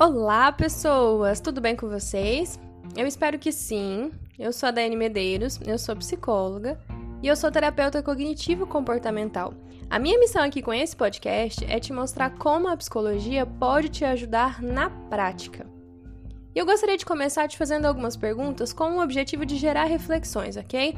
Olá, pessoas! Tudo bem com vocês? Eu espero que sim. Eu sou a Dani Medeiros, eu sou psicóloga e eu sou terapeuta cognitivo comportamental. A minha missão aqui com esse podcast é te mostrar como a psicologia pode te ajudar na prática. E eu gostaria de começar te fazendo algumas perguntas com o objetivo de gerar reflexões, ok?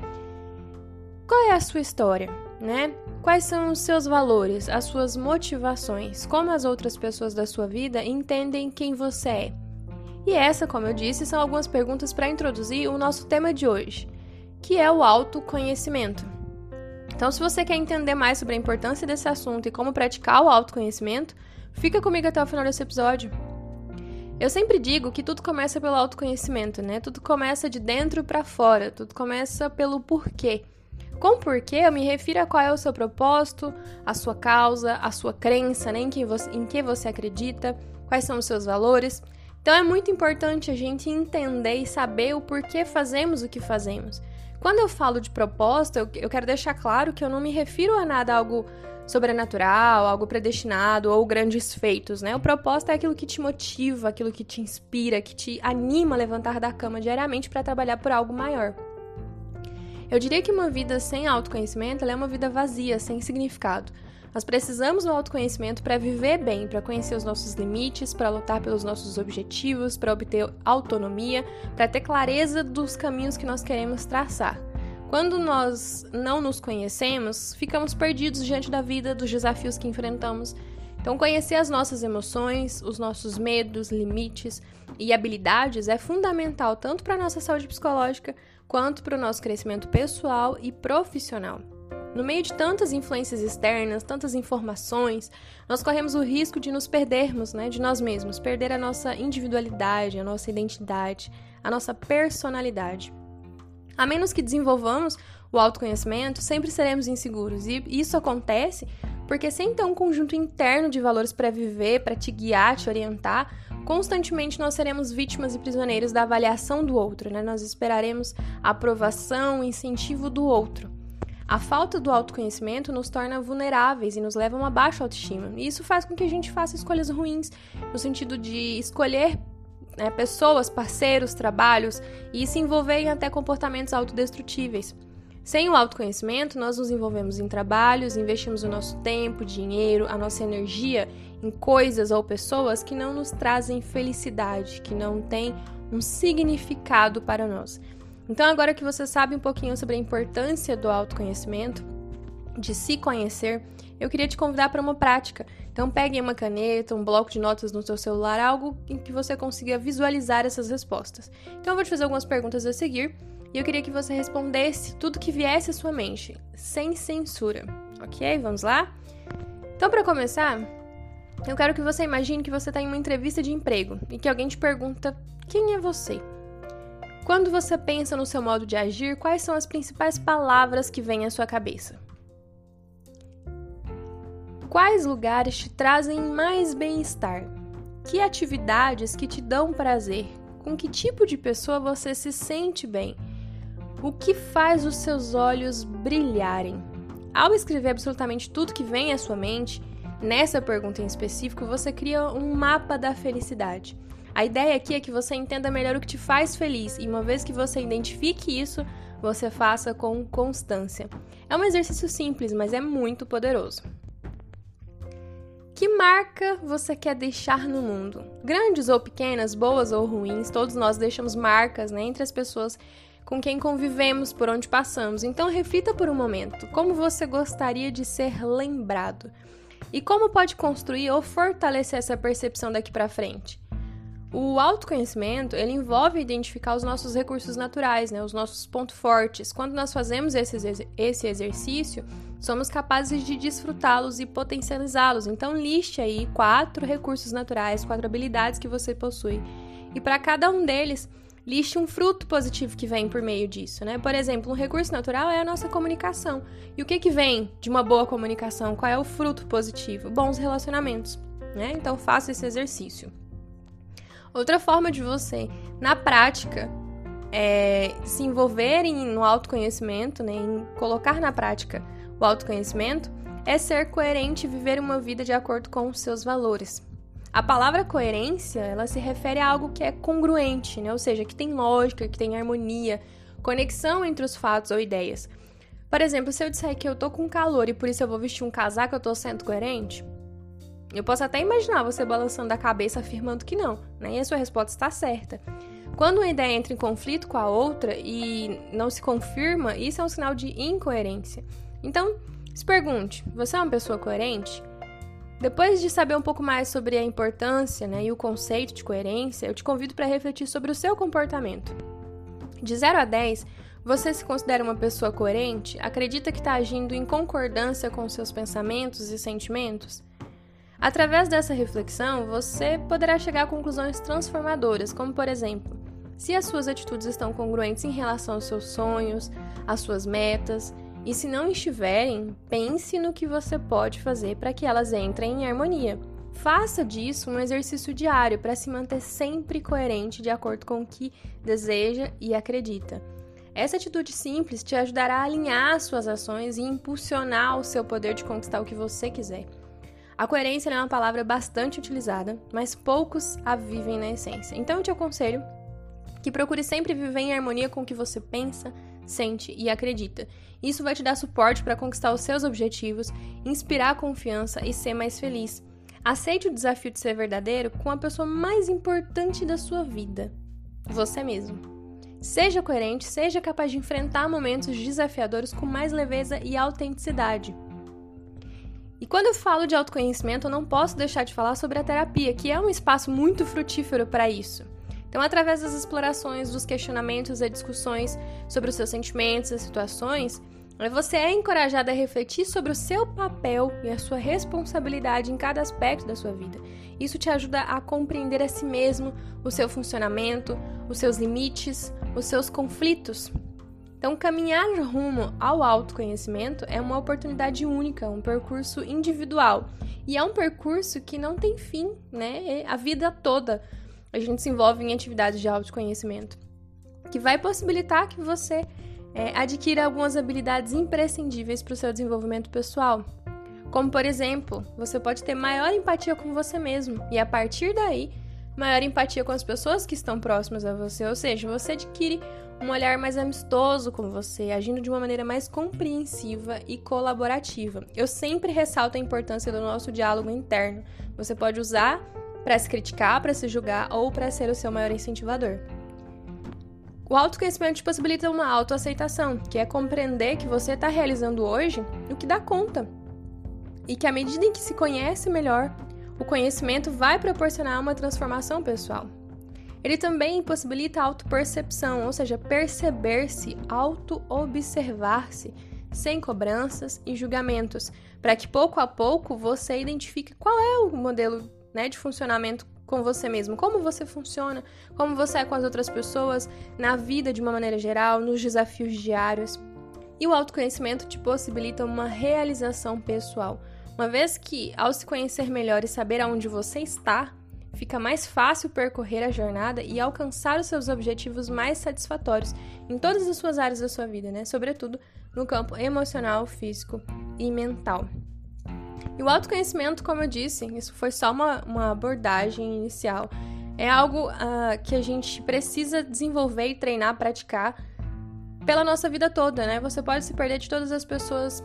Qual é a sua história, né? Quais são os seus valores, as suas motivações, como as outras pessoas da sua vida entendem quem você é? E essa, como eu disse, são algumas perguntas para introduzir o nosso tema de hoje, que é o autoconhecimento. Então, se você quer entender mais sobre a importância desse assunto e como praticar o autoconhecimento, fica comigo até o final desse episódio. Eu sempre digo que tudo começa pelo autoconhecimento, né? Tudo começa de dentro para fora, tudo começa pelo porquê. Com porquê, eu me refiro a qual é o seu propósito, a sua causa, a sua crença, né, em, que você, em que você acredita, quais são os seus valores. Então é muito importante a gente entender e saber o porquê fazemos o que fazemos. Quando eu falo de propósito, eu, eu quero deixar claro que eu não me refiro a nada algo sobrenatural, algo predestinado ou grandes feitos, né? O propósito é aquilo que te motiva, aquilo que te inspira, que te anima a levantar da cama diariamente para trabalhar por algo maior. Eu diria que uma vida sem autoconhecimento é uma vida vazia, sem significado. Nós precisamos do autoconhecimento para viver bem, para conhecer os nossos limites, para lutar pelos nossos objetivos, para obter autonomia, para ter clareza dos caminhos que nós queremos traçar. Quando nós não nos conhecemos, ficamos perdidos diante da vida, dos desafios que enfrentamos. Então, conhecer as nossas emoções, os nossos medos, limites e habilidades é fundamental tanto para a nossa saúde psicológica quanto para o nosso crescimento pessoal e profissional. No meio de tantas influências externas, tantas informações, nós corremos o risco de nos perdermos, né, de nós mesmos, perder a nossa individualidade, a nossa identidade, a nossa personalidade. A menos que desenvolvamos o autoconhecimento, sempre seremos inseguros, e isso acontece porque sem ter um conjunto interno de valores para viver, para te guiar, te orientar, Constantemente nós seremos vítimas e prisioneiros da avaliação do outro, né? Nós esperaremos aprovação, incentivo do outro. A falta do autoconhecimento nos torna vulneráveis e nos leva a uma baixa autoestima. E isso faz com que a gente faça escolhas ruins, no sentido de escolher né, pessoas, parceiros, trabalhos e se envolver em até comportamentos autodestrutíveis. Sem o autoconhecimento, nós nos envolvemos em trabalhos, investimos o nosso tempo, dinheiro, a nossa energia em coisas ou pessoas que não nos trazem felicidade, que não têm um significado para nós. Então, agora que você sabe um pouquinho sobre a importância do autoconhecimento, de se conhecer, eu queria te convidar para uma prática. Então, pegue uma caneta, um bloco de notas no seu celular, algo em que você consiga visualizar essas respostas. Então, eu vou te fazer algumas perguntas a seguir e eu queria que você respondesse tudo que viesse à sua mente, sem censura, ok? Vamos lá? Então, para começar, eu quero que você imagine que você está em uma entrevista de emprego e que alguém te pergunta: quem é você? Quando você pensa no seu modo de agir, quais são as principais palavras que vêm à sua cabeça? Quais lugares te trazem mais bem-estar? Que atividades que te dão prazer? Com que tipo de pessoa você se sente bem? O que faz os seus olhos brilharem? Ao escrever absolutamente tudo que vem à sua mente, nessa pergunta em específico, você cria um mapa da felicidade. A ideia aqui é que você entenda melhor o que te faz feliz e, uma vez que você identifique isso, você faça com constância. É um exercício simples, mas é muito poderoso. Que marca você quer deixar no mundo? Grandes ou pequenas, boas ou ruins, todos nós deixamos marcas né, entre as pessoas com quem convivemos, por onde passamos. Então reflita por um momento como você gostaria de ser lembrado e como pode construir ou fortalecer essa percepção daqui para frente. O autoconhecimento, ele envolve identificar os nossos recursos naturais, né, os nossos pontos fortes. Quando nós fazemos esse, esse exercício, somos capazes de desfrutá-los e potencializá-los. Então, liste aí quatro recursos naturais, quatro habilidades que você possui. E para cada um deles, liste um fruto positivo que vem por meio disso, né? Por exemplo, um recurso natural é a nossa comunicação. E o que que vem de uma boa comunicação? Qual é o fruto positivo? Bons relacionamentos, né? Então faça esse exercício. Outra forma de você, na prática, é, se envolver em, no autoconhecimento, né, em colocar na prática o autoconhecimento, é ser coerente e viver uma vida de acordo com os seus valores. A palavra coerência, ela se refere a algo que é congruente, né? Ou seja, que tem lógica, que tem harmonia, conexão entre os fatos ou ideias. Por exemplo, se eu disser que eu tô com calor e por isso eu vou vestir um casaco, eu tô sendo coerente? Eu posso até imaginar você balançando a cabeça afirmando que não, né? E a sua resposta está certa. Quando uma ideia entra em conflito com a outra e não se confirma, isso é um sinal de incoerência. Então, se pergunte: você é uma pessoa coerente? Depois de saber um pouco mais sobre a importância né, e o conceito de coerência, eu te convido para refletir sobre o seu comportamento. De 0 a 10, você se considera uma pessoa coerente? Acredita que está agindo em concordância com seus pensamentos e sentimentos? Através dessa reflexão, você poderá chegar a conclusões transformadoras, como por exemplo, se as suas atitudes estão congruentes em relação aos seus sonhos, às suas metas, e se não estiverem, pense no que você pode fazer para que elas entrem em harmonia. Faça disso um exercício diário para se manter sempre coerente de acordo com o que deseja e acredita. Essa atitude simples te ajudará a alinhar suas ações e impulsionar o seu poder de conquistar o que você quiser. A coerência é uma palavra bastante utilizada, mas poucos a vivem na essência. Então eu te aconselho que procure sempre viver em harmonia com o que você pensa, sente e acredita. Isso vai te dar suporte para conquistar os seus objetivos, inspirar confiança e ser mais feliz. Aceite o desafio de ser verdadeiro com a pessoa mais importante da sua vida, você mesmo. Seja coerente, seja capaz de enfrentar momentos desafiadores com mais leveza e autenticidade. E quando eu falo de autoconhecimento, eu não posso deixar de falar sobre a terapia, que é um espaço muito frutífero para isso. Então, através das explorações, dos questionamentos e discussões sobre os seus sentimentos e situações, você é encorajado a refletir sobre o seu papel e a sua responsabilidade em cada aspecto da sua vida. Isso te ajuda a compreender a si mesmo, o seu funcionamento, os seus limites, os seus conflitos. Então, caminhar rumo ao autoconhecimento é uma oportunidade única, um percurso individual. E é um percurso que não tem fim, né? A vida toda a gente se envolve em atividades de autoconhecimento, que vai possibilitar que você é, adquira algumas habilidades imprescindíveis para o seu desenvolvimento pessoal. Como, por exemplo, você pode ter maior empatia com você mesmo e, a partir daí, maior empatia com as pessoas que estão próximas a você, ou seja, você adquire um olhar mais amistoso com você, agindo de uma maneira mais compreensiva e colaborativa. Eu sempre ressalto a importância do nosso diálogo interno. Você pode usar para se criticar, para se julgar ou para ser o seu maior incentivador. O autoconhecimento te possibilita uma autoaceitação, que é compreender que você está realizando hoje o que dá conta. E que à medida em que se conhece melhor, o conhecimento vai proporcionar uma transformação pessoal. Ele também possibilita a autopercepção, ou seja, perceber-se, auto-observar-se, sem cobranças e julgamentos, para que pouco a pouco você identifique qual é o modelo né, de funcionamento com você mesmo, como você funciona, como você é com as outras pessoas, na vida de uma maneira geral, nos desafios diários. E o autoconhecimento te possibilita uma realização pessoal, uma vez que, ao se conhecer melhor e saber aonde você está, fica mais fácil percorrer a jornada e alcançar os seus objetivos mais satisfatórios em todas as suas áreas da sua vida, né? Sobretudo no campo emocional, físico e mental. E o autoconhecimento, como eu disse, isso foi só uma, uma abordagem inicial. É algo uh, que a gente precisa desenvolver e treinar, praticar pela nossa vida toda, né? Você pode se perder de todas as pessoas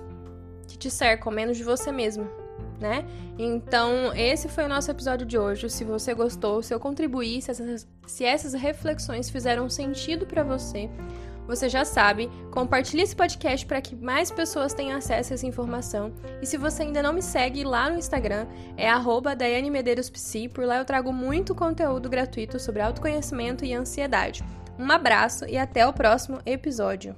que te cercam, menos de você mesmo, né? Então, esse foi o nosso episódio de hoje. Se você gostou, se eu contribuí, se essas, se essas reflexões fizeram sentido para você, você já sabe, compartilhe esse podcast para que mais pessoas tenham acesso a essa informação. E se você ainda não me segue lá no Instagram, é @daiane_medeiros_psi. Por lá eu trago muito conteúdo gratuito sobre autoconhecimento e ansiedade. Um abraço e até o próximo episódio.